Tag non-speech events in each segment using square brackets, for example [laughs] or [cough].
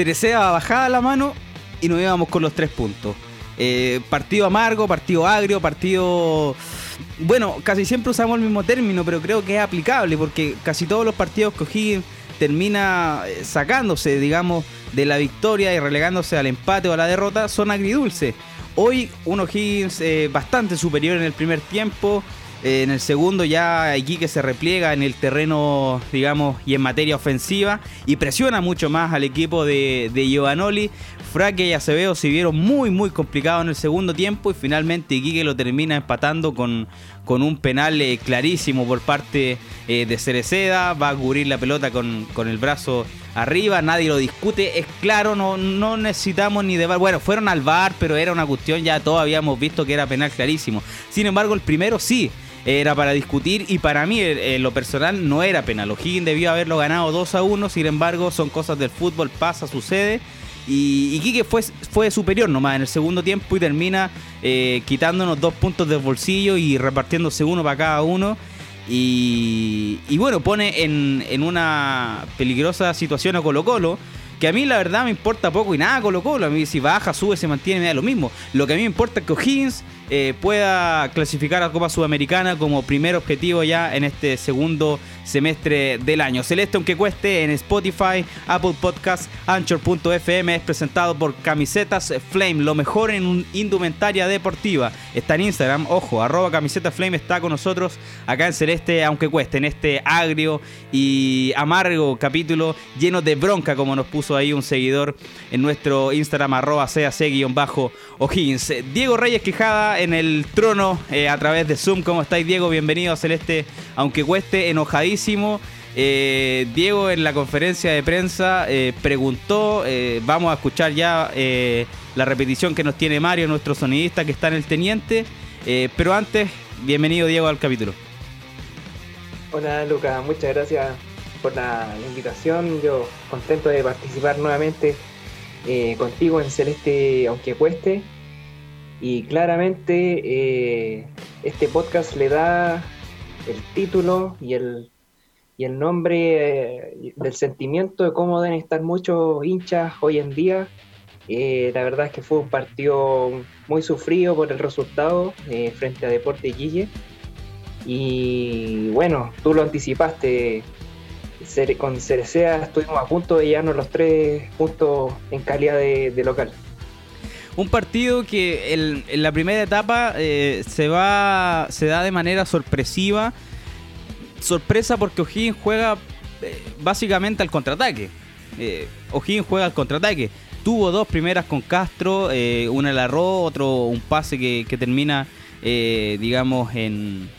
Cerecea bajaba la mano y nos íbamos con los tres puntos. Eh, partido amargo, partido agrio, partido... Bueno, casi siempre usamos el mismo término, pero creo que es aplicable porque casi todos los partidos que O'Higgins termina eh, sacándose, digamos, de la victoria y relegándose al empate o a la derrota son agridulces. Hoy un O'Higgins eh, bastante superior en el primer tiempo, eh, en el segundo ya Iquique se repliega en el terreno, digamos, y en materia ofensiva y presiona mucho más al equipo de, Giovanoli. Fraque y Acevedo se vieron muy, muy complicados en el segundo tiempo y finalmente Iquique lo termina empatando con, con un penal eh, clarísimo por parte eh, de Cereceda. Va a cubrir la pelota con, con el brazo arriba, nadie lo discute, es claro, no, no necesitamos ni de bar. Bueno, fueron al bar, pero era una cuestión, ya todos habíamos visto que era penal clarísimo. Sin embargo, el primero sí era para discutir y para mí en lo personal no era penal. O'Higgins debió haberlo ganado 2 a 1, sin embargo son cosas del fútbol, pasa, sucede. Y, Quique fue, fue superior nomás en el segundo tiempo y termina eh, quitándonos dos puntos del bolsillo y repartiéndose uno para cada uno. Y, bueno, pone en, en, una peligrosa situación a Colo Colo, que a mí la verdad me importa poco y nada Colo Colo. A mí si baja, sube, se mantiene, me da lo mismo. Lo que a mí me importa es que O'Higgins eh, pueda clasificar a Copa Sudamericana como primer objetivo ya en este segundo semestre del año. Celeste, aunque cueste, en Spotify, Apple Podcasts, Anchor.fm es presentado por Camisetas Flame, lo mejor en un indumentaria deportiva. Está en Instagram, ojo, arroba Camiseta Flame está con nosotros acá en Celeste, aunque cueste, en este agrio y amargo capítulo lleno de bronca, como nos puso ahí un seguidor en nuestro Instagram, arroba CAC-O'Higgins. Diego Reyes Quijada en el trono eh, a través de Zoom. ¿Cómo estáis, Diego? Bienvenido a Celeste, aunque cueste, eh, Diego en la conferencia de prensa eh, preguntó, eh, vamos a escuchar ya la repetición que nos tiene Mario, nuestro sonidista que está en el teniente, pero antes, bienvenido Diego al capítulo. Hola Lucas, muchas gracias por la, invitación, yo contento de participar nuevamente contigo en Celeste, aunque cueste, y claramente este podcast le da el título y el y el nombre eh, del sentimiento de cómo deben estar muchos hinchas hoy en día. Eh, la verdad es que fue un partido muy sufrido por el resultado eh, frente a Deporte Guille. Y bueno, tú lo anticipaste, con Cerecea estuvimos a punto de llevarnos los tres puntos en calidad de, local. Un partido que en la primera etapa se va se da de manera sorpresiva sorpresa porque O'Higgins juega eh, básicamente al contraataque. Eh, O'Higgins juega al contraataque. Tuvo dos primeras con Castro, eh, una la arroz, otro un pase que, termina, eh, digamos, en,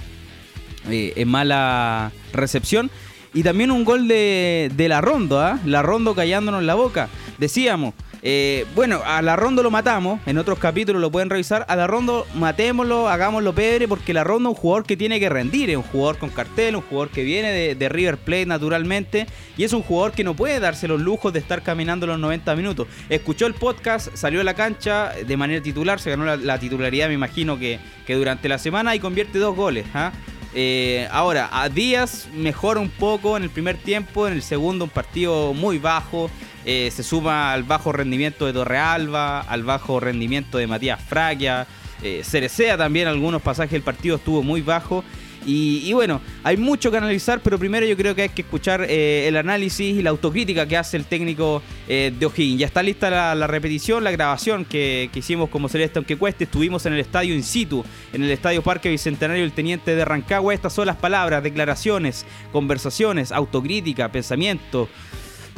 en mala recepción. Y también un gol de, de la Rondo, ¿ah? la Rondo callándonos la boca. Decíamos, eh, bueno, a la Rondo lo matamos, en otros capítulos lo pueden revisar. A la Rondo matémoslo, hagámoslo pebre, porque la Rondo es un jugador que tiene que rendir, es un jugador con cartel, un jugador que viene de, River Plate naturalmente, y es un jugador que no puede darse los lujos de estar caminando los 90 minutos. Escuchó el podcast, salió a la cancha de manera titular, se ganó la, titularidad, me imagino que, que, durante la semana y convierte dos goles. ¿ah? Eh, ahora, a Díaz mejora un poco en el primer tiempo, en el segundo un partido muy bajo. Eh, se suma al bajo rendimiento de Torrealba, al bajo rendimiento de Matías Fragia. Eh, Cerecea también, algunos pasajes del partido estuvo muy bajo. Y, bueno, hay mucho que analizar, pero primero yo creo que hay que escuchar eh, el análisis y la autocrítica que hace el técnico de O'Higgins. Ya está lista la, repetición, la grabación que, hicimos como Celeste, aunque cueste. Estuvimos en el estadio in situ, en el estadio Parque Bicentenario del Teniente de Rancagua. Estas son las palabras, declaraciones, conversaciones, autocrítica, pensamiento.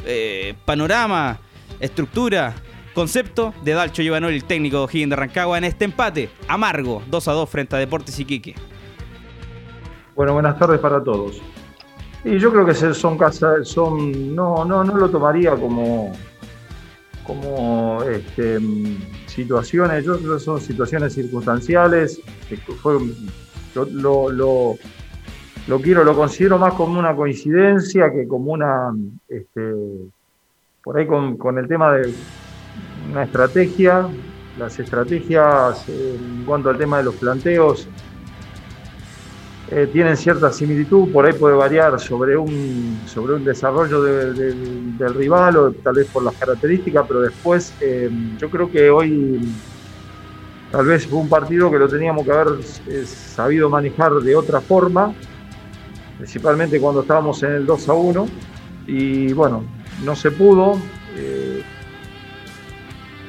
Eh, panorama, estructura, concepto de Dalcho Giovanoli, el técnico de O'Higgins de Rancagua, en este empate amargo, 2 a 2 frente a Deportes Iquique. Bueno, buenas tardes para todos. Y yo creo que son casas, son, no, no, no lo tomaría como, como este, situaciones, yo creo que son situaciones circunstanciales, fue, lo, lo lo quiero, lo considero más como una coincidencia que como una, este, por ahí con, el tema de una estrategia, las estrategias en cuanto al tema de los planteos, eh, tienen cierta similitud, por ahí puede variar sobre un, sobre un desarrollo del rival o tal vez por las características, pero después eh, yo creo que hoy tal vez fue un partido que lo teníamos que haber eh, sabido manejar de otra forma, principalmente cuando estábamos en el 2 a 1, y bueno, no se pudo.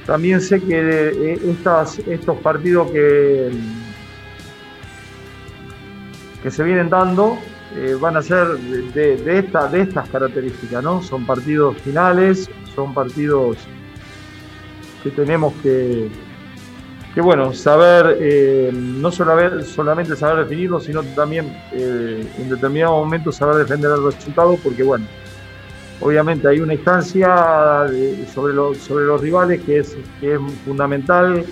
también sé que estas, estos partidos que que se vienen dando eh, van a ser de, de, esta, de estas características, ¿no? Son partidos finales, son partidos que tenemos que, que bueno, saber, eh, no solamente saber definirlos, sino también eh, en determinado momento saber defender el resultado, porque bueno, obviamente hay una instancia sobre, los, sobre los rivales que es, que es fundamental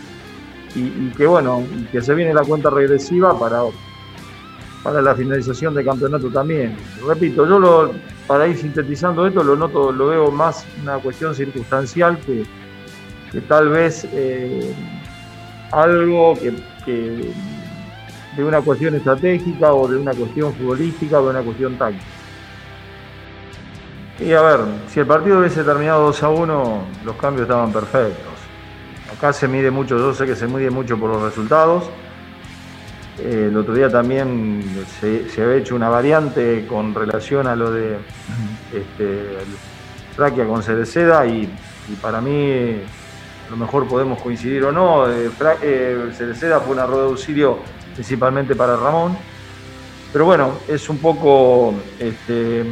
y, y que bueno, que se viene la cuenta regresiva para para la finalización del campeonato también. Repito, yo lo, para ir sintetizando esto lo noto, lo veo más una cuestión circunstancial que, que tal vez eh, algo que, de una cuestión estratégica o de una cuestión futbolística o de una cuestión táctica. Y a ver, si el partido hubiese terminado 2 a 1, los cambios estaban perfectos. Acá se mide mucho, yo sé que se mide mucho por los resultados eh, el otro día también se, había hecho una variante con relación a lo de este, con Cereceda y, para mí lo mejor podemos coincidir o no. Eh, eh, Cereceda fue una rueda de auxilio principalmente para Ramón. Pero bueno, es un poco. Este,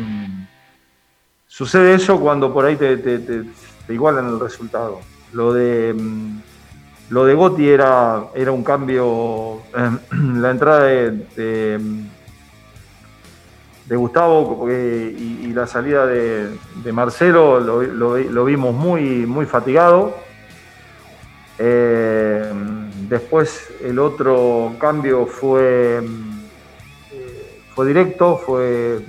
sucede eso cuando por ahí te, igualan el resultado. Lo de mm, lo de Gotti era, era un cambio, eh, [clears throat] la entrada de, de, Gustavo y, la salida de, Marcelo lo, vimos muy, muy fatigado. Eh, después el otro cambio fue, fue directo, fue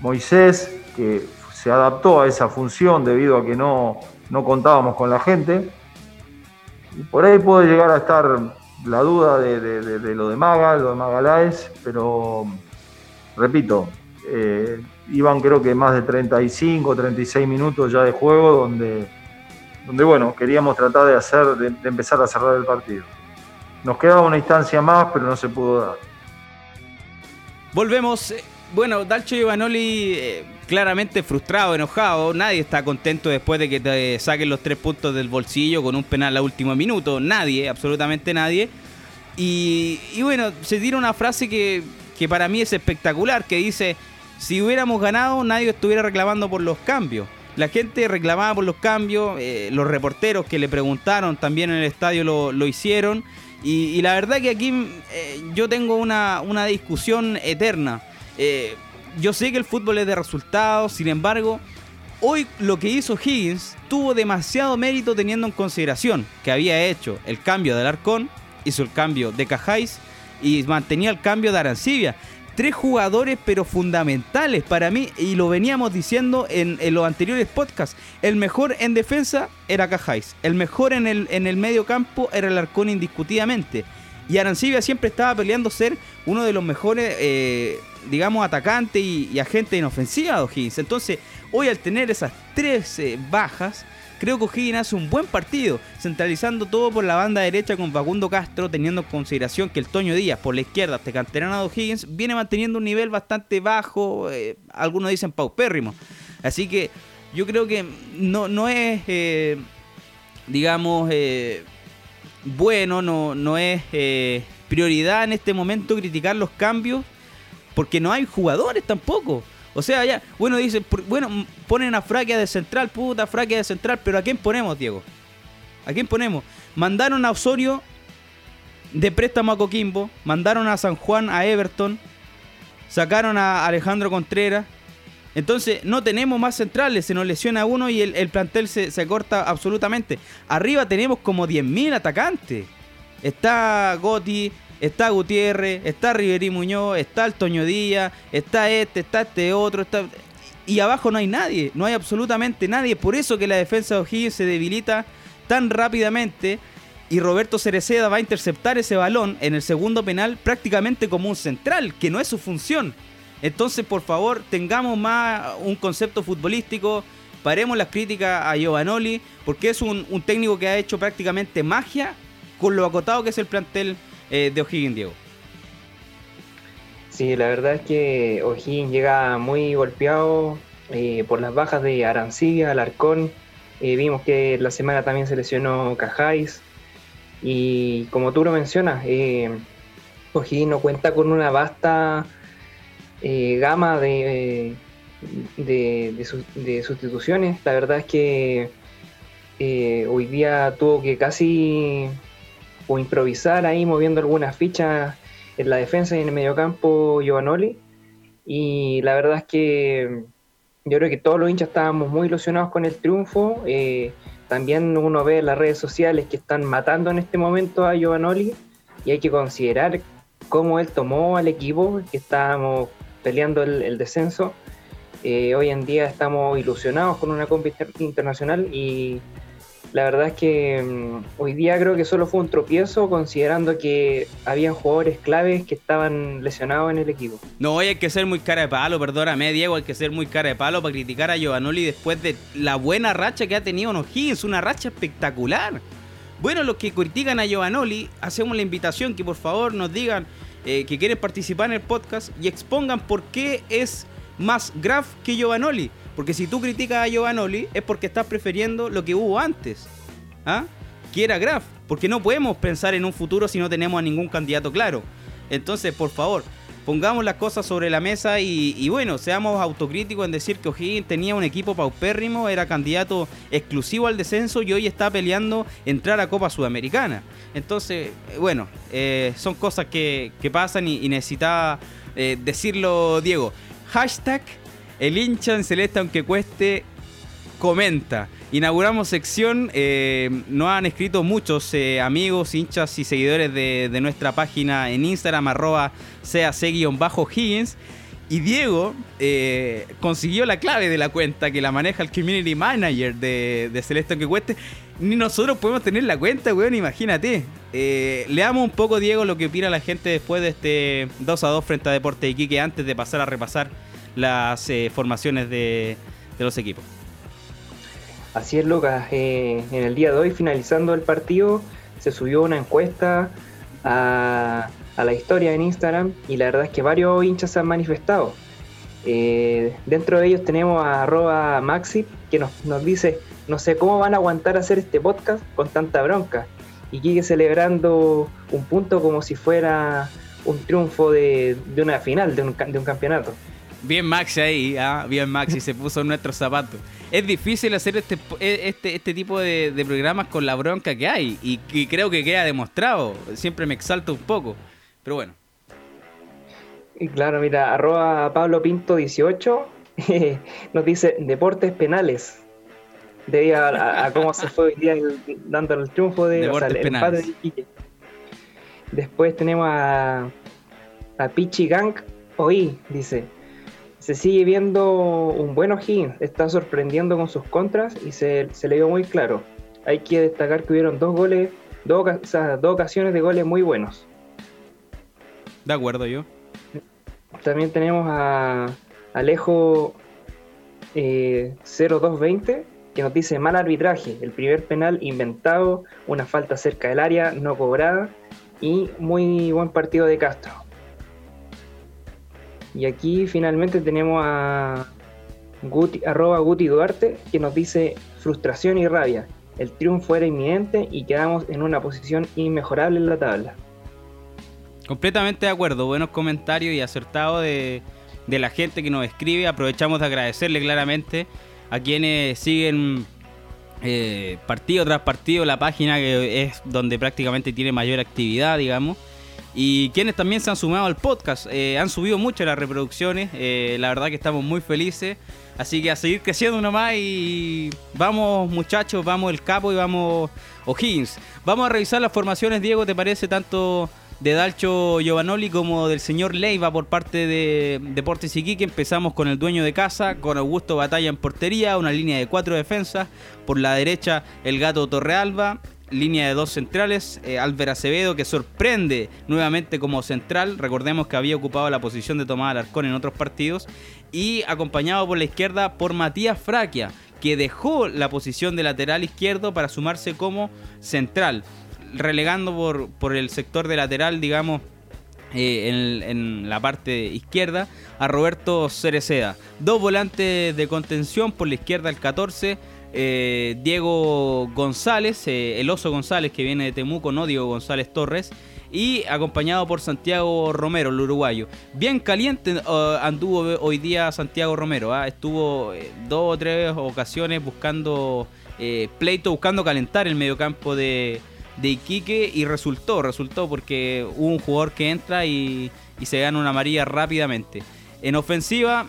Moisés, que se adaptó a esa función debido a que no, no contábamos con la gente. Por ahí puede llegar a estar la duda de, lo de Maga, lo de Magaláes, pero repito, eh, iban creo que más de 35, 36 minutos ya de juego donde, donde bueno, queríamos tratar de hacer, de, empezar a cerrar el partido. Nos quedaba una instancia más, pero no se pudo dar. Volvemos. Eh, bueno, Dalcho Ivanoli eh, claramente frustrado, enojado. Nadie está contento después de que te saquen los tres puntos del bolsillo con un penal a último minuto. Nadie, absolutamente nadie. Y, bueno, se tira una frase que, para mí es espectacular, que dice, si hubiéramos ganado, nadie estuviera reclamando por los cambios. La gente reclamaba por los cambios, eh, los reporteros que le preguntaron también en el estadio lo, hicieron. Y, la verdad que aquí eh, yo tengo una, una discusión eterna. Eh, yo sé que el fútbol es de resultados, sin embargo, hoy lo que hizo Higgins tuvo demasiado mérito teniendo en consideración que había hecho el cambio del Arcón, hizo el cambio de Cajáis y mantenía el cambio de Arancibia. Tres jugadores pero fundamentales para mí y lo veníamos diciendo en, los anteriores podcasts. El mejor en defensa era Cajáis, el mejor en el, en el medio campo era el Arcón indiscutidamente. Y Arancibia siempre estaba peleando ser uno de los mejores, eh, digamos, atacantes y, agentes inofensivos de O'Higgins. Entonces, hoy al tener esas tres eh, bajas, creo que O'Higgins hace un buen partido, centralizando todo por la banda derecha con Facundo Castro, teniendo en consideración que el Toño Díaz por la izquierda, este canterano de O'Higgins, viene manteniendo un nivel bastante bajo, eh, algunos dicen paupérrimo. Así que yo creo que no, no es, digamos, bueno, no, no es eh, prioridad en este momento criticar los cambios porque no hay jugadores tampoco. O sea, ya, bueno, dicen, bueno, ponen a Fraquia de central, puta, Fraquia de central, pero ¿a quién ponemos, Diego? ¿A quién ponemos? Mandaron a Osorio de préstamo a Coquimbo, mandaron a San Juan a Everton, sacaron a Alejandro Contreras, entonces no tenemos más centrales, se nos lesiona uno y el, plantel se, corta absolutamente. Arriba tenemos como 10.000 atacantes. Está Gotti, está Gutiérrez, está Riverí Muñoz, está el Toño Díaz, está este, está este otro, está... Y abajo no hay nadie, no hay absolutamente nadie. Por eso que la defensa de O'Higgins se debilita tan rápidamente. y Roberto Cereceda va a interceptar ese balón en el segundo penal prácticamente como un central, que no es su función. Entonces, por favor, tengamos más un concepto futbolístico, paremos las críticas a Giovanoli, porque es un, técnico que ha hecho prácticamente magia con lo acotado que es el plantel eh, de O'Higgins, Diego. Sí, la verdad es que O'Higgins llega muy golpeado eh, por las bajas de Arancibia, Alarcón. Eh, vimos que la semana también se lesionó Cajáis. Y como tú lo mencionas, eh, no cuenta con una vasta gama de, de, sustituciones. La verdad es que hoy día tuvo que casi o improvisar ahí moviendo algunas fichas en la defensa y en el mediocampo Giovanoli. Y la verdad es que yo creo que todos los hinchas estábamos muy ilusionados con el triunfo. Eh, también uno ve en las redes sociales que están matando en este momento a Giovanoli y hay que considerar cómo él tomó al equipo, que estábamos peleando el, descenso. Eh, hoy en día estamos ilusionados con una competición internacional y la verdad es que mm, hoy día creo que solo fue un tropiezo considerando que habían jugadores claves que estaban lesionados en el equipo. No, hoy hay que ser muy cara de palo, perdóname Diego, hay que ser muy cara de palo para criticar a Giovanoli después de la buena racha que ha tenido en O'Higgins, una racha espectacular. Bueno, los que critican a Giovanoli, hacemos la invitación que por favor nos digan eh, que quieren participar en el podcast y expongan por qué es más Graf que Giovanoli. Porque si tú criticas a Giovanoli es porque estás prefiriendo lo que hubo antes. ¿Ah? Que era Graf. Porque no podemos pensar en un futuro si no tenemos a ningún candidato claro. Entonces, por favor, pongamos las cosas sobre la mesa y, bueno, seamos autocríticos en decir que O'Higgins tenía un equipo paupérrimo, era candidato exclusivo al descenso y hoy está peleando entrar a Copa Sudamericana. Entonces, eh, bueno, eh, son cosas que, pasan y, necesitaba eh, decirlo Diego. Hashtag el hincha en celeste aunque cueste comenta. Inauguramos sección, nos han escrito muchos amigos, hinchas y seguidores de, nuestra página en Instagram, arroba cac-higgins. Y Diego consiguió la clave de la cuenta que la maneja el community manager de, Celeste Aunque Cueste ni nosotros podemos tener la cuenta, weón, imagínate. Eh, leamos un poco, Diego, lo que opina la gente después de este 2 a 2 frente a Deporte Iquique antes de pasar a repasar las eh, formaciones de, los equipos. Así es, Lucas. Eh, en el día de hoy, finalizando el partido, se subió una encuesta a, la historia en Instagram y la verdad es que varios hinchas se han manifestado. dentro de ellos tenemos a arroba Maxi que nos, dice no sé cómo van a aguantar hacer este podcast con tanta bronca. Y Quique celebrando un punto como si fuera un triunfo de, una final, de un, campeonato. Bien Maxi ahí, ¿ah? bien Maxi, se puso en nuestros zapatos. Es difícil hacer este, este, este tipo de, programas con la bronca que hay y, y, creo que queda demostrado. Siempre me exalto un poco, pero bueno. Y claro, mira, arroba Pablo Pinto 18 [laughs] nos dice deportes penales debido a, cómo se fue hoy día dando el triunfo de, o el empate de Iquique. Después tenemos a, a Pichi Gang Oí, dice. Se sigue viendo un buen O'Higgins, está sorprendiendo con sus contras y se, le dio muy claro. Hay que destacar que hubieron dos goles, dos, dos ocasiones de goles muy buenos. De acuerdo, yo. También tenemos a Alejo eh, 0220 que nos dice mal arbitraje, el primer penal inventado, una falta cerca del área no cobrada y muy buen partido de Castro. Y aquí finalmente tenemos a Guti, Duarte que nos dice frustración y rabia. El triunfo era inminente y quedamos en una posición inmejorable en la tabla. Completamente de acuerdo, buenos comentarios y acertados de, de la gente que nos escribe. Aprovechamos de agradecerle claramente a quienes siguen eh, partido tras partido la página que es donde prácticamente tiene mayor actividad, digamos. Y quienes también se han sumado al podcast. Eh, han subido mucho las reproducciones. Eh, la verdad que estamos muy felices. Así que a seguir creciendo nomás y vamos muchachos, vamos el capo y vamos O'Higgins. Vamos a revisar las formaciones, Diego, ¿te parece tanto de Dalcho Giovanoli como del señor Leiva por parte de Deportes Iquique. Empezamos con el dueño de casa, con Augusto Batalla en portería, una línea de cuatro defensas. Por la derecha, el gato Torrealba. Línea de dos centrales, eh, Álvaro Acevedo que sorprende nuevamente como central, recordemos que había ocupado la posición de Tomás Alarcón en otros partidos, y acompañado por la izquierda por Matías Fraquia, que dejó la posición de lateral izquierdo para sumarse como central, relegando por, por el sector de lateral, digamos, eh, en, la parte izquierda a Roberto Cereceda. Dos volantes de contención por la izquierda el 14 eh, Diego González, eh, el oso González que viene de Temuco, no Diego González Torres, y acompañado por Santiago Romero, el uruguayo. Bien caliente uh, anduvo hoy día Santiago Romero, ¿ah? estuvo eh, dos o tres ocasiones buscando pleito, buscando calentar el mediocampo de, de Iquique y resultó, resultó porque hubo un jugador que entra y, y se gana una amarilla rápidamente. En ofensiva,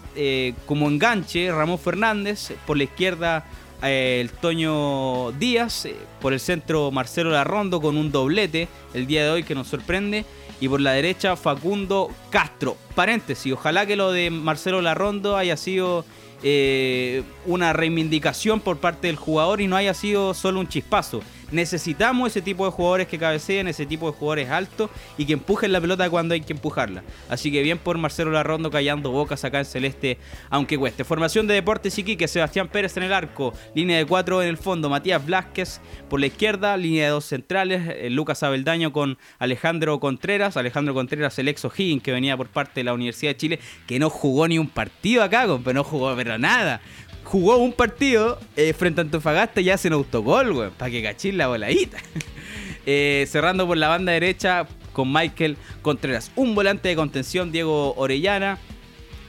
como enganche, Ramón Fernández, por la izquierda eh, el Toño Díaz, eh, por el centro Marcelo Larrondo con un doblete el día de hoy que nos sorprende. Y por la derecha Facundo Castro. Paréntesis, ojalá que lo de Marcelo Larrondo haya sido eh, una reivindicación por parte del jugador y no haya sido solo un chispazo. Necesitamos ese tipo de jugadores que cabeceen, ese tipo de jugadores altos y que empujen la pelota cuando hay que empujarla. Así que bien por Marcelo Larrondo callando bocas acá en Celeste, aunque cueste. Formación de Deportes Iquique, Sebastián Pérez en el arco, línea de cuatro en el fondo, Matías Blasquez por la izquierda, línea de dos centrales, eh, Lucas Abeldaño con Alejandro Contreras, Alejandro Contreras el ex O'Higgins que venía por parte de la Universidad de Chile, que no jugó ni un partido acá, pero no jugó pero nada jugó un partido eh, frente a Antofagasta y hace un autogol, güey, para que cachín la voladita. [laughs] Eh, cerrando por la banda derecha con Michael Contreras. Un volante de contención, Diego Orellana.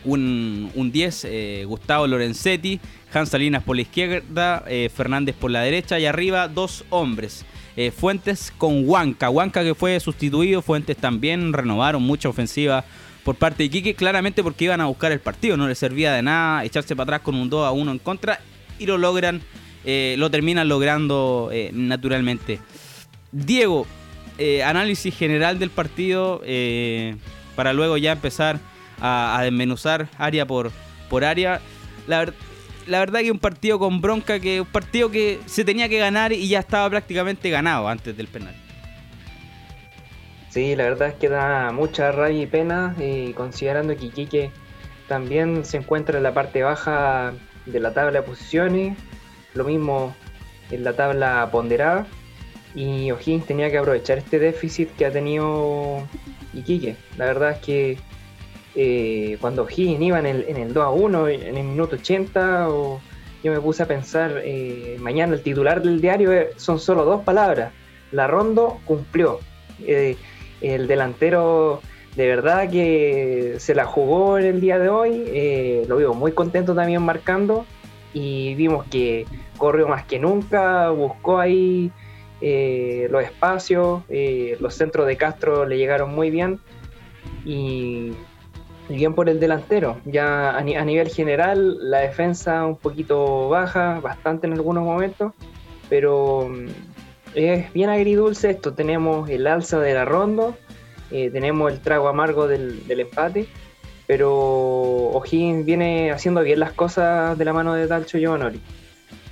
Un, 10, eh, Gustavo Lorenzetti. Hans Salinas por la izquierda, Fernández por la derecha. Y arriba, dos hombres. Fuentes con Huanca. Huanca que fue sustituido. Fuentes también renovaron mucha ofensiva por parte de Iquique, claramente porque iban a buscar el partido, no les servía de nada echarse para atrás con un 2 a 1 en contra y lo logran, eh, lo terminan logrando eh, naturalmente. Diego, eh, análisis general del partido para luego ya empezar a, desmenuzar área por, por área. La, la verdad que un partido con bronca, que un partido que se tenía que ganar y ya estaba prácticamente ganado antes del penal. Sí, la verdad es que da mucha rabia y pena, y considerando que Iquique también se encuentra en la parte baja de la tabla de posiciones, lo mismo en la tabla ponderada, y O'Higgins tenía que aprovechar este déficit que ha tenido Iquique. La verdad es que eh, cuando O'Higgins iba en el, 2 a 1, en el minuto 80, yo me puse a pensar, eh, mañana el titular del diario son solo dos palabras, la Rondo cumplió. Eh, el delantero de verdad que se la jugó en el día de hoy, eh, lo vimos muy contento también marcando y vimos que corrió más que nunca, buscó ahí eh, los espacios, eh, los centros de Castro le llegaron muy bien y, bien por el delantero. Ya a, a, nivel general la defensa un poquito baja, bastante en algunos momentos, pero mm, es bien agridulce esto. Tenemos el alza de la ronda, eh, tenemos el trago amargo del, empate, pero O'Higgins viene haciendo bien las cosas de la mano de Dalcho Giovanni.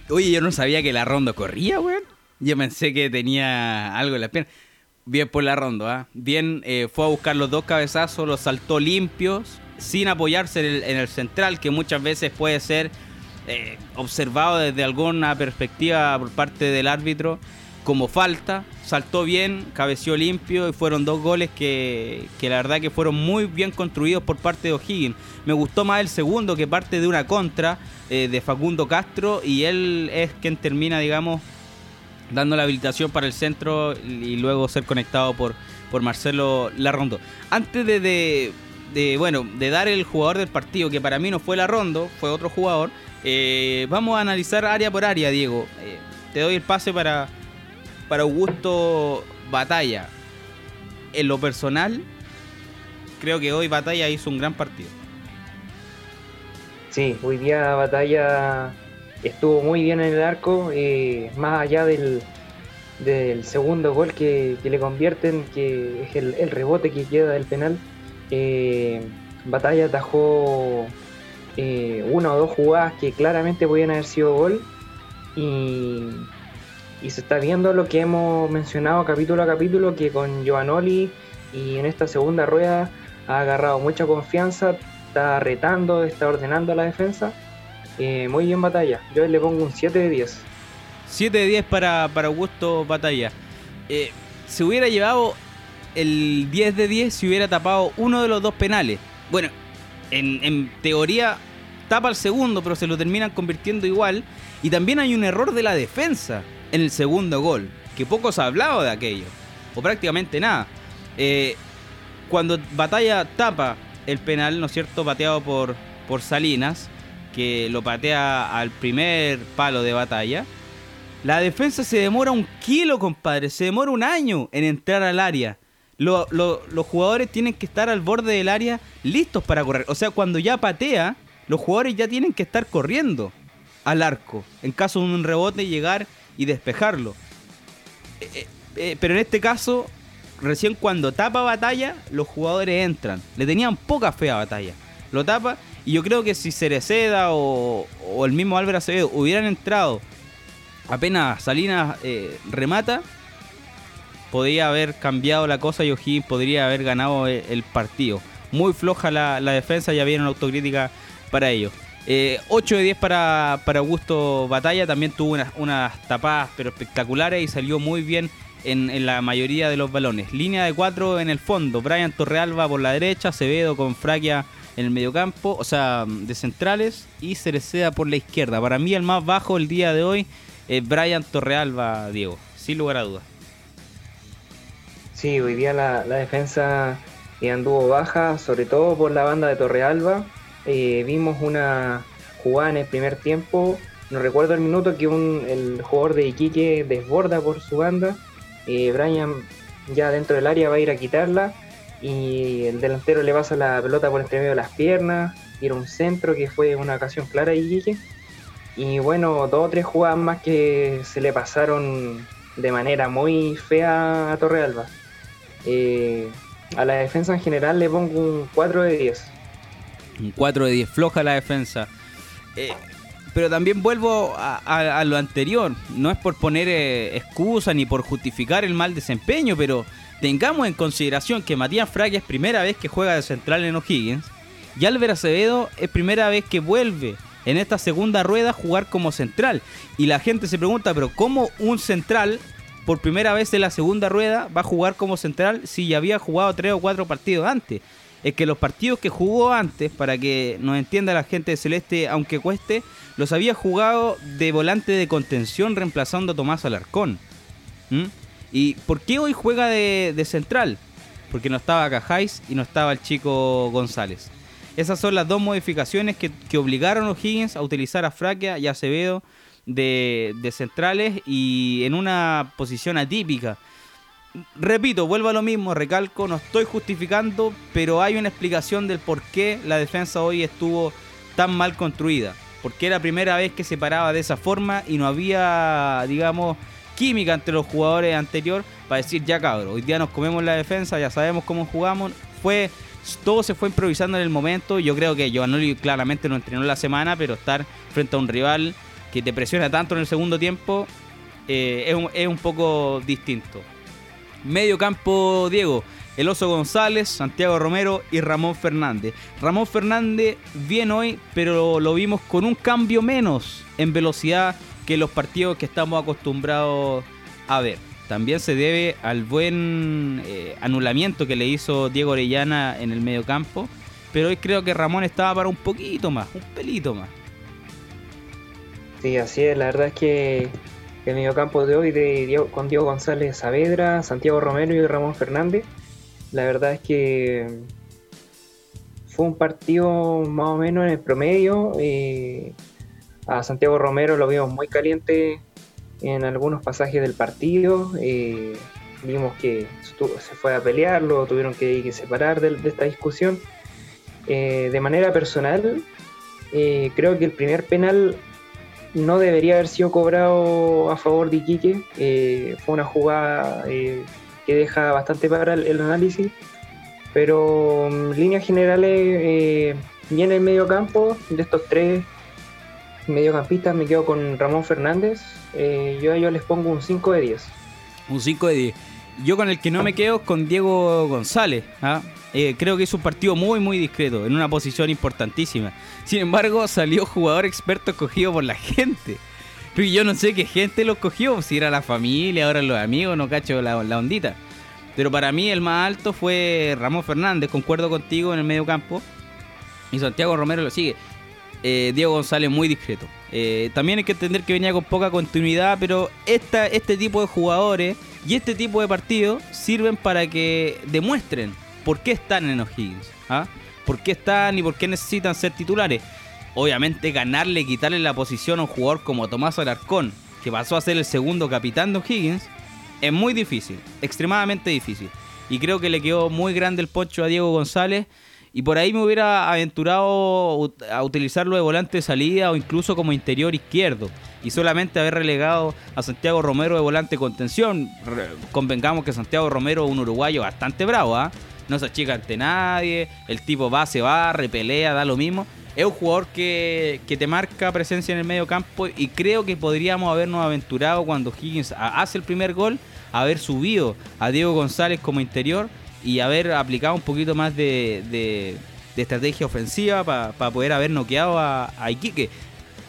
Oye, yo no sabía que la ronda corría, weón. Yo pensé que tenía algo en la pierna. Bien por la ronda, ¿ah? Bien, eh, fue a buscar los dos cabezazos, los saltó limpios, sin apoyarse en el, central, que muchas veces puede ser eh, observado desde alguna perspectiva por parte del árbitro como falta, saltó bien, cabeció limpio y fueron dos goles que, la verdad que fueron muy bien construidos por parte de O'Higgins. Me gustó más el segundo que parte de una contra eh, de Facundo Castro y él es quien termina, digamos, dando la habilitación para el centro y luego ser conectado por, por Marcelo Larrondo. Antes de, de, bueno, de dar el jugador del partido, que para mí no fue Larrondo, fue otro jugador, eh, vamos a analizar área por área, Diego. Eh, te doy el pase para para Augusto Batalla. En lo personal, creo que hoy Batalla hizo un gran partido. Sí, hoy día Batalla estuvo muy bien en el arco, eh, más allá del, segundo gol que, le convierten, que es el, rebote que queda del penal. Eh, Batalla atajó eh, una o dos jugadas que claramente podían haber sido gol y y se está viendo lo que hemos mencionado capítulo a capítulo, que con Giovanoli y en esta segunda rueda ha agarrado mucha confianza, está retando, está ordenando la defensa. Eh, muy bien batalla, yo le pongo un 7 de 10. 7 de 10 para, para Augusto Batalla. Eh, se hubiera llevado el 10 de 10 si hubiera tapado uno de los dos penales. Bueno, en, en teoría tapa el segundo, pero se lo terminan convirtiendo igual. Y también hay un error de la defensa en el segundo gol, que poco se ha hablado de aquello, o prácticamente nada. Eh, cuando Batalla tapa el penal, ¿no es cierto?, pateado por, por Salinas, que lo patea al primer palo de Batalla. La defensa se demora un kilo, compadre, se demora un año en entrar al área. los jugadores tienen que estar al borde del área listos para correr. O sea, cuando ya patea, los jugadores ya tienen que estar corriendo al arco. En caso de un rebote, llegar y despejarlo. Eh, eh, eh, pero en este caso, recién cuando tapa batalla, los jugadores entran. Le tenían poca fe a batalla. Lo tapa y yo creo que si Cereceda o, o el mismo Álvaro Acevedo hubieran entrado apenas Salinas remata, podría haber cambiado la cosa y O'Higgins podría haber ganado el, partido. Muy floja la, la defensa, ya vieron autocrítica para ellos. 8 eh, de 10 para, para Augusto Batalla, también tuvo unas, tapadas pero espectaculares y salió muy bien en, la mayoría de los balones. Línea de 4 en el fondo, Brian Torrealba por la derecha, Acevedo con Fraquia en el mediocampo, o sea, de centrales, y Cereceda por la izquierda. Para mí el más bajo el día de hoy es Brian Torrealba, Diego, sin lugar a dudas. Sí, hoy día la, la defensa anduvo baja, sobre todo por la banda de Torrealba eh, vimos una jugada en el primer tiempo, no recuerdo el minuto, que el jugador de Iquique desborda por su banda, eh, Brian ya dentro del área va a ir a quitarla y el delantero le pasa la pelota por entre medio de las piernas, y era un centro que fue una ocasión clara a Iquique. Y bueno, dos o tres jugadas más que se le pasaron de manera muy fea a Torrealba. Eh, a la defensa en general le pongo un 4 de 10. Un 4 de 10, floja la defensa. Eh, pero también vuelvo a, lo anterior. No es por poner eh, excusa ni por justificar el mal desempeño, pero tengamos en consideración que Matías Fraga es primera vez que juega de central en O'Higgins y Álvaro Acevedo es primera vez que vuelve en esta segunda rueda a jugar como central. Y la gente se pregunta, pero ¿cómo un central por primera vez en la segunda rueda va a jugar como central si ya había jugado tres o cuatro partidos antes? Es que los partidos que jugó antes, para que nos entienda la gente de Celeste, aunque cueste, los había jugado de volante de contención reemplazando a Tomás Alarcón. ¿Y por qué hoy juega de, central? Porque no estaba Cajáis y no estaba el chico González. Esas son las dos modificaciones que, obligaron a Higgins a utilizar a Fraquia y Acevedo de, de centrales y en una posición atípica repito, vuelvo a lo mismo, recalco, no estoy justificando, pero hay una explicación del por qué la defensa hoy estuvo tan mal construida. Porque era la primera vez que se paraba de esa forma y no había, digamos, química entre los jugadores anterior para decir, ya cabro, hoy día nos comemos la defensa, ya sabemos cómo jugamos. Fue, todo se fue improvisando en el momento. Yo creo que Giovanni claramente no entrenó la semana, pero estar frente a un rival que te presiona tanto en el segundo tiempo eh, es un poco distinto. Medio campo, Diego. El Oso González, Santiago Romero y Ramón Fernández. Ramón Fernández bien hoy, pero lo vimos con un cambio menos en velocidad que los partidos que estamos acostumbrados a ver. También se debe al buen eh, anulamiento que le hizo Diego Orellana en el medio campo. Pero hoy creo que Ramón estaba para un poquito más, un pelito más. Sí, así es. La verdad es que el mediocampo de hoy de con Diego González Saavedra, Santiago Romero y Ramón Fernández. La verdad es que fue un partido más o menos en el promedio. Eh, a Santiago Romero lo vimos muy caliente en algunos pasajes del partido. Eh, vimos que se fue a pelear, lo tuvieron que, separar de, esta discusión. Eh, de manera personal, creo que el primer penal no debería haber sido cobrado a favor de Iquique. Eh, fue una jugada eh, que deja bastante para el, análisis. Pero en líneas generales, eh, en el medio campo, de estos tres, mediocampista me quedo con Ramón Fernández. Yo a ellos les pongo un 5 de 10. Un 5 de 10. Yo con el que no me quedo es con Diego González. ¿ah? Eh, creo que es un partido muy, muy discreto, en una posición importantísima. Sin embargo, salió jugador experto escogido por la gente. Yo no sé qué gente lo escogió, si era la familia, ahora los amigos, no cacho la, la ondita. Pero para mí el más alto fue Ramón Fernández, concuerdo contigo en el medio campo. Y Santiago Romero lo sigue. Eh, Diego González muy discreto. Eh, también hay que entender que venía con poca continuidad, pero esta, este tipo de jugadores y este tipo de partidos sirven para que demuestren por qué están en los Higgins. ¿ah? ¿Por qué están y por qué necesitan ser titulares? Obviamente ganarle, quitarle la posición a un jugador como Tomás Alarcón, que pasó a ser el segundo capitán de Higgins, es muy difícil, extremadamente difícil. Y creo que le quedó muy grande el poncho a Diego González y por ahí me hubiera aventurado a utilizarlo de volante de salida o incluso como interior izquierdo. Y solamente haber relegado a Santiago Romero de volante contención. Convengamos que Santiago Romero es un uruguayo bastante bravo, ¿ah? No se achica ante nadie. El tipo va, se va, repelea, da lo mismo. Es un jugador que, que te marca presencia en el medio campo y creo que podríamos habernos aventurado cuando Higgins hace el primer gol, haber subido a Diego González como interior y haber aplicado un poquito más de, estrategia ofensiva para poder haber noqueado a, Iquique.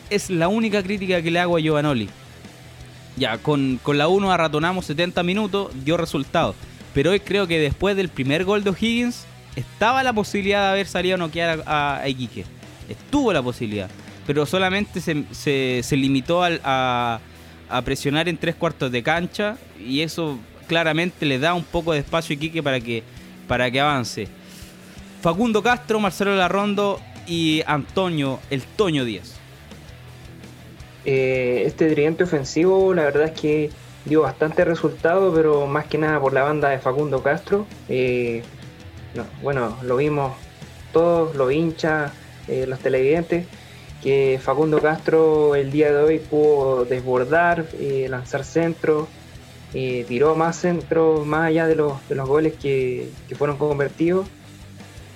Es la única crítica que le hago a Giovanoli. Ya, con, la 1 arratonamos 70 minutos, dio resultado. Pero hoy creo que después del primer gol de O'Higgins, estaba la posibilidad de haber salido a noquear a, Iquique. Estuvo la posibilidad. Pero solamente se, limitó a, a presionar en tres cuartos de cancha. Y eso claramente le da un poco de espacio a Iquique para que, para que avance. Facundo Castro, Marcelo Larrondo y Antonio, el Toño Díaz. Eh, este tridente ofensivo, la verdad es que dio bastante resultado, pero más que nada por la banda de Facundo Castro. Eh, bueno, lo vimos todos, los hinchas, eh, los televidentes, que Facundo Castro el día de hoy pudo desbordar, lanzar centro, tiró más centro, más allá de los, de los goles que, fueron convertidos.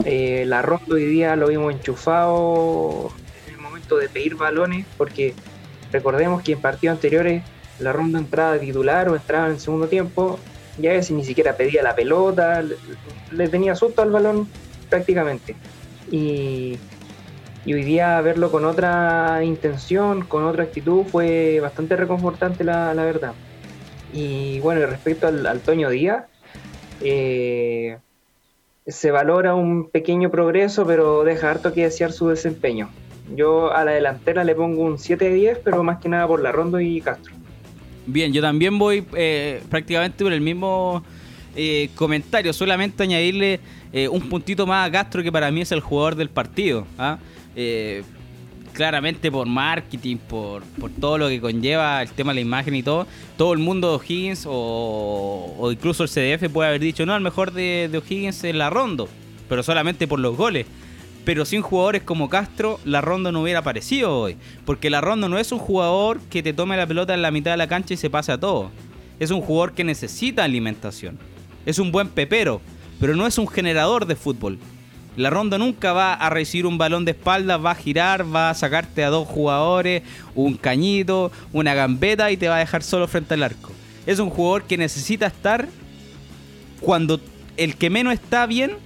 Eh, la ronda hoy día lo vimos enchufado en el momento de pedir balones, porque recordemos que en partidos anteriores la ronda entraba titular o entraba en el segundo tiempo, ya veces ni siquiera pedía la pelota, le, tenía susto al balón prácticamente. Y, hoy día verlo con otra intención, con otra actitud, fue bastante reconfortante la verdad. Y bueno, respecto al, Toño Díaz, eh, se valora un pequeño progreso, pero deja harto que desear su desempeño. Yo a la delantera le pongo un 7 de 10, pero más que nada por la Rondo y Castro. Bien, yo también voy eh, prácticamente por el mismo eh, comentario, solamente añadirle un puntito más a Castro, que para mí es el jugador del partido. ¿ah? claramente por marketing, por, por todo lo que conlleva el tema de la imagen y todo, todo el mundo de O'Higgins o, incluso el CDF puede haber dicho, no, el mejor de, de O'Higgins es la Rondo, pero solamente por los goles. Pero sin jugadores como Castro, la Rondo no hubiera aparecido hoy. Porque la Rondo no es un jugador que te tome la pelota en la mitad de la cancha y se pase a todo. Es un jugador que necesita alimentación. Es un buen pepero, pero no es un generador de fútbol. La ronda nunca va a recibir un balón de espalda, va a girar, va a sacarte a dos jugadores, un cañito, una gambeta y te va a dejar solo frente al arco. Es un jugador que necesita estar cuando el que menos está bien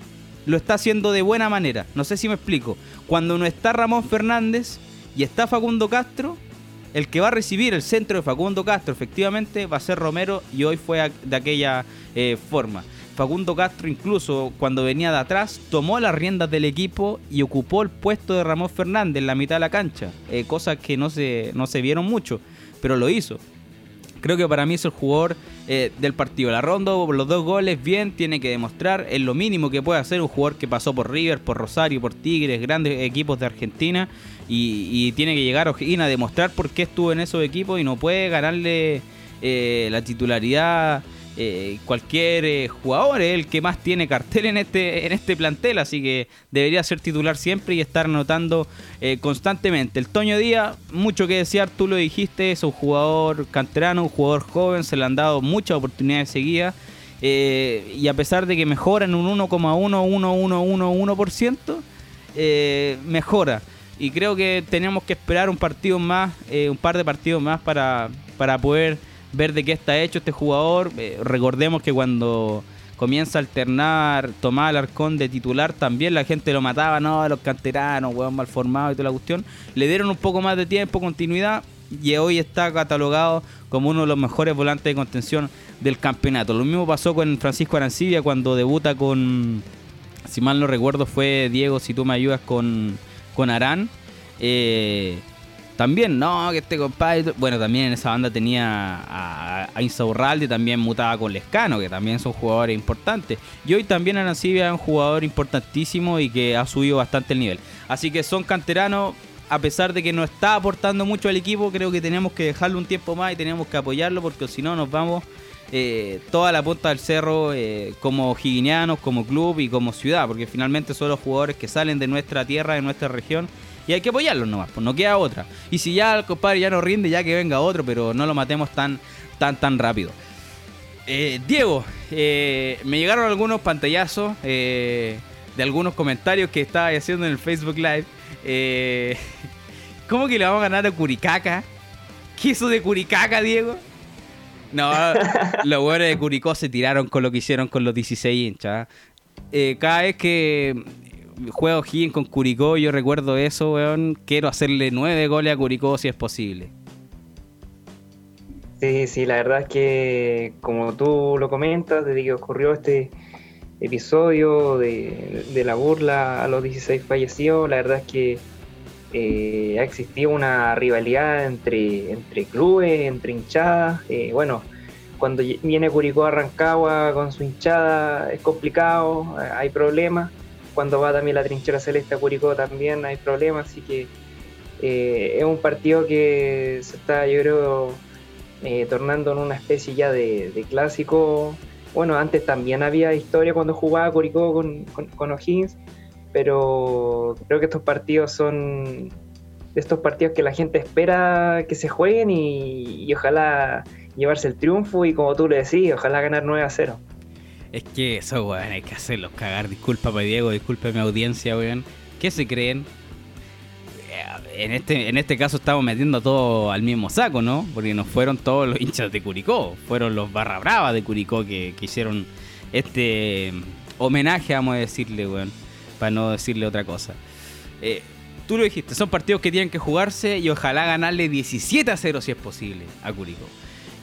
lo está haciendo de buena manera. No sé si me explico. Cuando no está Ramón Fernández y está Facundo Castro, el que va a recibir el centro de Facundo Castro efectivamente va a ser Romero y hoy fue de aquella eh, forma. Facundo Castro incluso cuando venía de atrás tomó las riendas del equipo y ocupó el puesto de Ramón Fernández en la mitad de la cancha, eh, cosas que no se, no se vieron mucho, pero lo hizo. Creo que para mí es el jugador eh, del partido. La ronda, los dos goles, bien, tiene que demostrar, es lo mínimo que puede hacer un jugador que pasó por River, por Rosario, por Tigres, grandes equipos de Argentina, y, tiene que llegar a demostrar por qué estuvo en esos equipos y no puede ganarle eh, la titularidad eh, cualquier eh, jugador es el que más tiene cartel en este, en este plantel, así que debería ser titular siempre y estar anotando eh, constantemente. El Toño Díaz, mucho que desear, tú lo dijiste, es un jugador canterano, un jugador joven, se le han dado muchas oportunidades seguidas. y a pesar de que mejora en un 1,1, 1,111%, mejora. y creo que tenemos que esperar un partido más, un par de partidos más para, para poder ver de qué está hecho este jugador. Eh, recordemos que cuando comienza a alternar Tomás Alarcón de titular, también la gente lo mataba, no, los canteranos, huevón mal formados y toda la cuestión. Le dieron un poco más de tiempo, continuidad, y hoy está catalogado como uno de los mejores volantes de contención del campeonato. Lo mismo pasó con Francisco Arancibia cuando debuta con, si mal no recuerdo, fue Diego, si tú me ayudas, con, con Arán. Eh, también, no, que este compadre. Bueno, también en esa banda tenía a, a Insaurralde, también mutaba con Lescano, que también son jugadores importantes. Y hoy también Arancibia es un jugador importantísimo y que ha subido bastante el nivel. Así que son canteranos, a pesar de que no está aportando mucho al equipo, creo que tenemos que dejarlo un tiempo más y tenemos que apoyarlo porque si no nos vamos eh, toda la punta del cerro eh, como higuinianos, como club y como ciudad, porque finalmente son los jugadores que salen de nuestra tierra, de nuestra región. Y hay que apoyarlos nomás, pues no queda otra. Y si ya el compadre ya no rinde, ya que venga otro, pero no lo matemos tan, tan, tan rápido. Eh, Diego, me llegaron algunos pantallazos de algunos comentarios que estaba haciendo en el Facebook Live. [laughs] ¿Cómo que le vamos a ganar a Curicaca? ¿Qué es eso de Curicaca, Diego? No, [laughs] los buenos de Curicó se tiraron con lo que hicieron con los 16 hinchas. Eh, cada vez que juego Higgins con Curicó, yo recuerdo eso, weón. Quiero hacerle nueve goles a Curicó si es posible. Sí, sí, la verdad es que como tú lo comentas, desde que ocurrió este episodio de, de la burla a los 16 fallecidos, la verdad es que eh, ha existido una rivalidad entre, entre clubes, entre hinchadas. Eh, bueno, cuando viene Curicó a Rancagua con su hinchada es complicado, eh, hay problemas. Cuando va también la trinchera celeste a Curicó también hay problemas, así que es un partido que se está, yo creo, tornando en una especie ya de, clásico. Bueno, antes también había historia cuando jugaba Curicó con, con O'Higgins, pero creo que estos partidos son de estos partidos que la gente espera que se jueguen y, ojalá llevarse el triunfo y como tú le decís, ojalá ganar 9 a 0. Es que eso, weón, hay que hacerlos cagar. Discúlpame, Diego, disculpe mi audiencia, weón. ¿Qué se creen? Eh, en este, en este caso estamos metiendo todo al mismo saco, ¿no? Porque no fueron todos los [laughs] hinchas de Curicó, fueron los barra brava de Curicó que, que hicieron este homenaje, vamos a decirle, weón para no decirle otra cosa. Eh, tú lo dijiste, son partidos que tienen que jugarse y ojalá ganarle 17 a 0 si es posible a Curicó.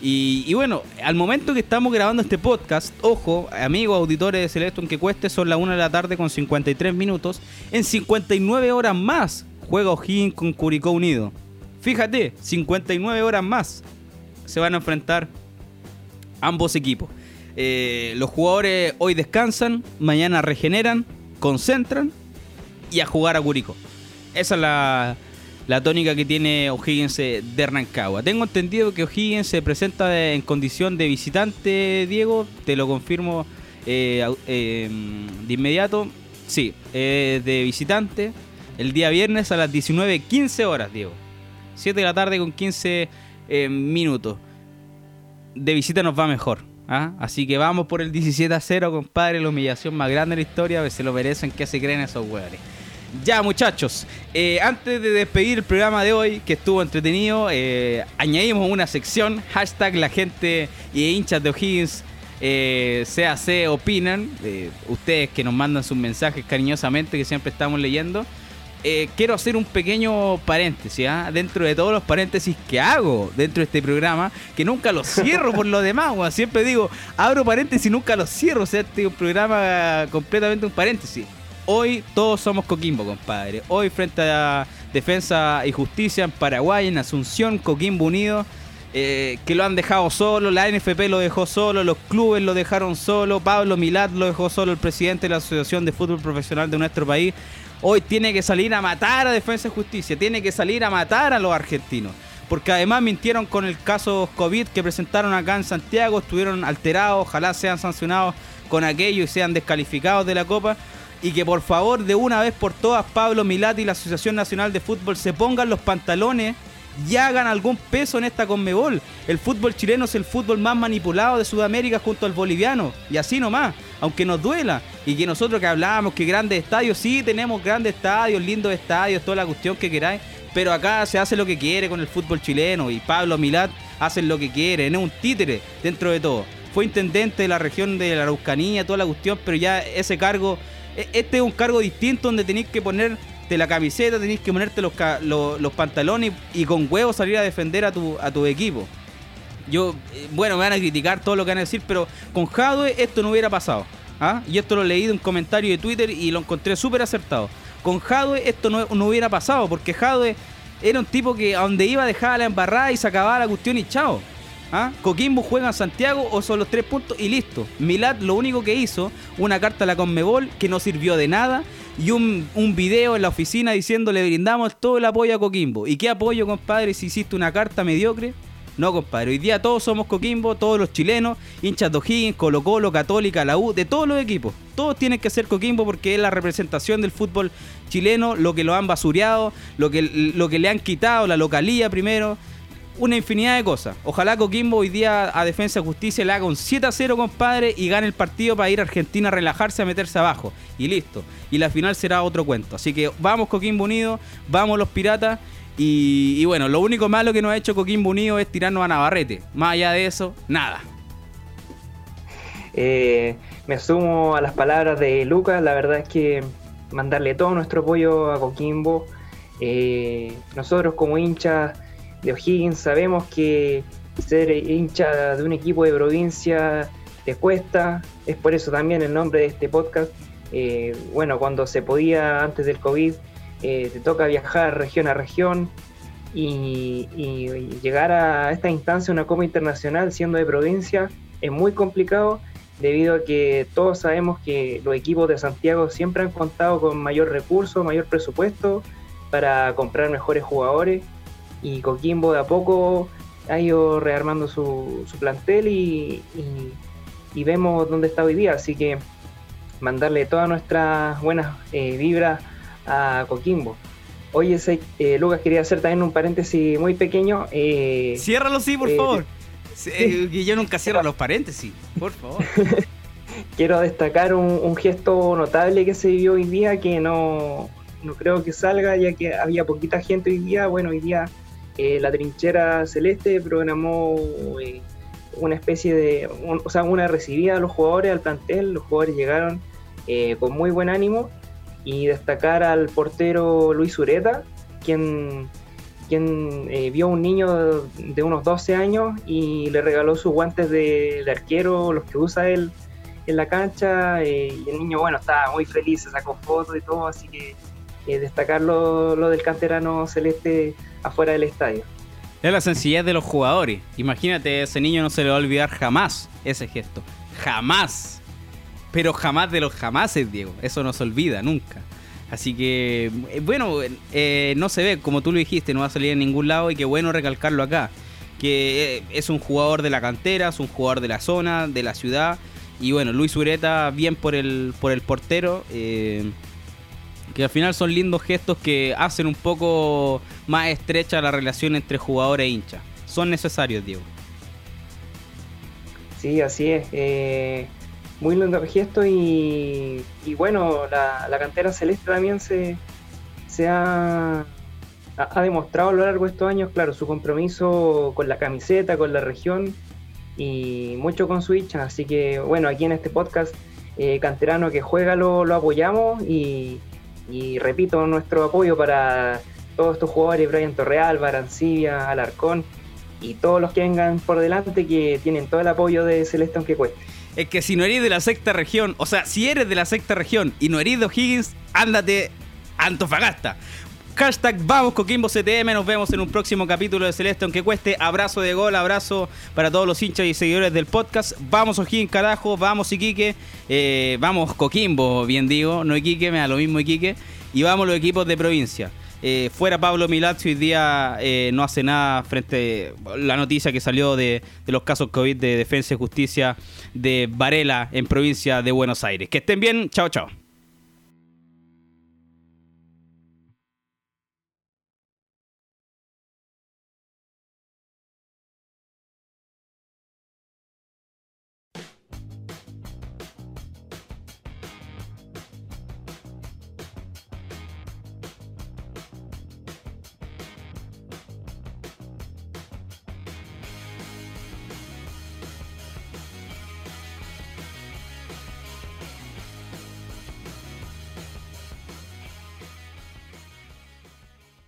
Y, bueno, al momento que estamos grabando este podcast, ojo, amigos auditores de Celeston que cueste, son las 1 de la tarde con 53 minutos. En 59 horas más juega O'Higgins con Curicó Unido. Fíjate, 59 horas más se van a enfrentar ambos equipos. Eh, los jugadores hoy descansan, mañana regeneran concentran y a jugar a Curicó. Esa es la, tónica que tiene O'Higgins de Rancagua. Tengo entendido que O'Higgins se presenta en condición de visitante, Diego, te lo confirmo eh, eh, de inmediato. Sí, de visitante el día viernes a las 19.15 horas, Diego. 7 de la tarde con 15 eh, minutos. De visita nos va mejor. ¿Ah? Así que vamos por el 17 a 0, compadre. La humillación más grande de la historia. Si lo merecen. ¿Qué se creen esos hueones? Ya, muchachos. Eh, antes de despedir el programa de hoy, que estuvo entretenido, eh, añadimos una sección. Hashtag la gente y hinchas de O'Higgins. Eh, CAC opinan. Eh, ustedes que nos mandan sus mensajes cariñosamente, que siempre estamos leyendo. Quiero hacer un pequeño paréntesis, ¿ah? dentro de todos los paréntesis que hago dentro de este programa, que nunca los cierro por lo demás, [laughs] siempre digo, abro paréntesis y nunca los cierro, o sea, este es un programa completamente un paréntesis. Hoy todos somos Coquimbo, compadre. Hoy frente a Defensa y Justicia en Paraguay, en Asunción, Coquimbo Unido, eh, que lo han dejado solo, la NFP lo dejó solo, los clubes lo dejaron solo, Pablo Milat lo dejó solo, el presidente de la Asociación de Fútbol Profesional de nuestro país hoy tiene que salir a matar a Defensa y Justicia, tiene que salir a matar a los argentinos. Porque además mintieron con el caso COVID que presentaron acá en Santiago, estuvieron alterados, ojalá sean sancionados con aquello y sean descalificados de la Copa. Y que por favor, de una vez por todas, Pablo Milati y la Asociación Nacional de Fútbol se pongan los pantalones ya hagan algún peso en esta Conmebol. El fútbol chileno es el fútbol más manipulado de Sudamérica junto al boliviano. Y así nomás, aunque nos duela. Y que nosotros que hablábamos que grandes estadios, sí tenemos grandes estadios, lindos estadios, toda la cuestión que queráis. Pero acá se hace lo que quiere con el fútbol chileno. Y Pablo Milat hace lo que quiere. Es un títere dentro de todo. Fue intendente de la región de la Araucanía, toda la cuestión, pero ya ese cargo, este es un cargo distinto donde tenéis que poner la camiseta, tenéis que ponerte los, los, pantalones y, con huevos salir a defender a tu, a tu equipo. Yo, eh, bueno, me van a criticar todo lo que van a decir, pero con Jadwe esto no hubiera pasado. ¿ah? Y esto lo leí de un comentario de Twitter y lo encontré súper acertado. Con Jadwe esto no, hubiera pasado, porque Jadwe era un tipo que a donde iba dejaba la embarrada y se acababa la cuestión y chao. ¿Ah? Coquimbo juega en Santiago o son los tres puntos y listo. Milad lo único que hizo, una carta a la Conmebol que no sirvió de nada y un, un video en la oficina diciendo le brindamos todo el apoyo a Coquimbo. ¿Y qué apoyo, compadre, si hiciste una carta mediocre? No, compadre, hoy día todos somos Coquimbo, todos los chilenos, hinchas de O'Higgins, Colo Colo, Católica, la U, de todos los equipos. Todos tienen que ser Coquimbo porque es la representación del fútbol chileno, lo que lo han basureado, lo que, lo que le han quitado, la localía primero una infinidad de cosas. Ojalá Coquimbo hoy día a Defensa y Justicia le haga un 7 a 0, compadre, y gane el partido para ir a Argentina a relajarse, a meterse abajo. Y listo. Y la final será otro cuento. Así que vamos Coquimbo Unido, vamos los piratas. Y, bueno, lo único malo que nos ha hecho Coquimbo Unido es tirarnos a Navarrete. Más allá de eso, nada. Eh, me sumo a las palabras de Lucas. La verdad es que mandarle todo nuestro apoyo a Coquimbo. Eh, nosotros como hinchas de O'Higgins sabemos que ser hincha de un equipo de provincia te cuesta, es por eso también el nombre de este podcast. Eh, bueno, cuando se podía antes del COVID, eh, te toca viajar región a región y, llegar a esta instancia, una Copa Internacional siendo de provincia, es muy complicado debido a que todos sabemos que los equipos de Santiago siempre han contado con mayor recurso, mayor presupuesto para comprar mejores jugadores y Coquimbo de a poco ha ido rearmando su, plantel y, vemos dónde está hoy día. Así que mandarle todas nuestras buenas eh, vibras a Coquimbo. Oye, eh, Lucas, quería hacer también un paréntesis muy pequeño. Eh, Ciérralo, sí, por favor. yo nunca cierro los paréntesis, por favor. [laughs] Quiero destacar un, un, gesto notable que se vivió hoy día, que no, no creo que salga, ya que había poquita gente hoy día. Bueno, hoy día eh, la trinchera celeste programó eh, una especie de, o sea, una recibida a los jugadores al plantel, los jugadores llegaron eh, con muy buen ánimo y destacar al portero Luis Ureta, quien, quien vio a un niño de unos 12 años y le regaló sus guantes de, arquero, los que usa él en la cancha, y el niño, bueno, estaba muy feliz, se sacó fotos y todo, así que destacar lo, lo del canterano celeste afuera del estadio. Es la sencillez de los jugadores. Imagínate, ese niño no se le va a olvidar jamás ese gesto. Jamás. Pero jamás de los jamases, Diego. Eso no se olvida nunca. Así que, eh, bueno, eh, no se ve, como tú lo dijiste, no va a salir en ningún lado y qué bueno recalcarlo acá. Que eh, es un jugador de la cantera, es un jugador de la zona, de la ciudad. Y bueno, Luis Ureta, bien por el, por el portero que al final son lindos gestos que hacen un poco más estrecha la relación entre jugador e hincha. Son necesarios, Diego. Sí, así es. Eh, muy lindo gesto y, bueno, la, cantera celeste también se, se ha, ha, demostrado a lo largo de estos años, claro, su compromiso con la camiseta, con la región y mucho con su hincha. Así que bueno, aquí en este podcast, eh, Canterano que juega lo, lo apoyamos y y repito nuestro apoyo para todos estos jugadores, Brian Torreal, Barancibia, Alarcón y todos los que vengan por delante que tienen todo el apoyo de Celeste aunque cueste. Es que si no eres de la sexta región, o sea, si eres de la sexta región y no eres de O'Higgins, ándate Antofagasta. Hashtag vamos Coquimbo CTM, nos vemos en un próximo capítulo de Celeste aunque cueste. Abrazo de gol, abrazo para todos los hinchas y seguidores del podcast. Vamos O'Higgins carajo, vamos Iquique, eh, vamos Coquimbo, bien digo, no Iquique, me da lo mismo Iquique. Y vamos los equipos de provincia. Eh, fuera Pablo Milazzi hoy día eh, no hace nada frente a la noticia que salió de, de, los casos COVID de Defensa y Justicia de Varela en provincia de Buenos Aires. Que estén bien, chao chao.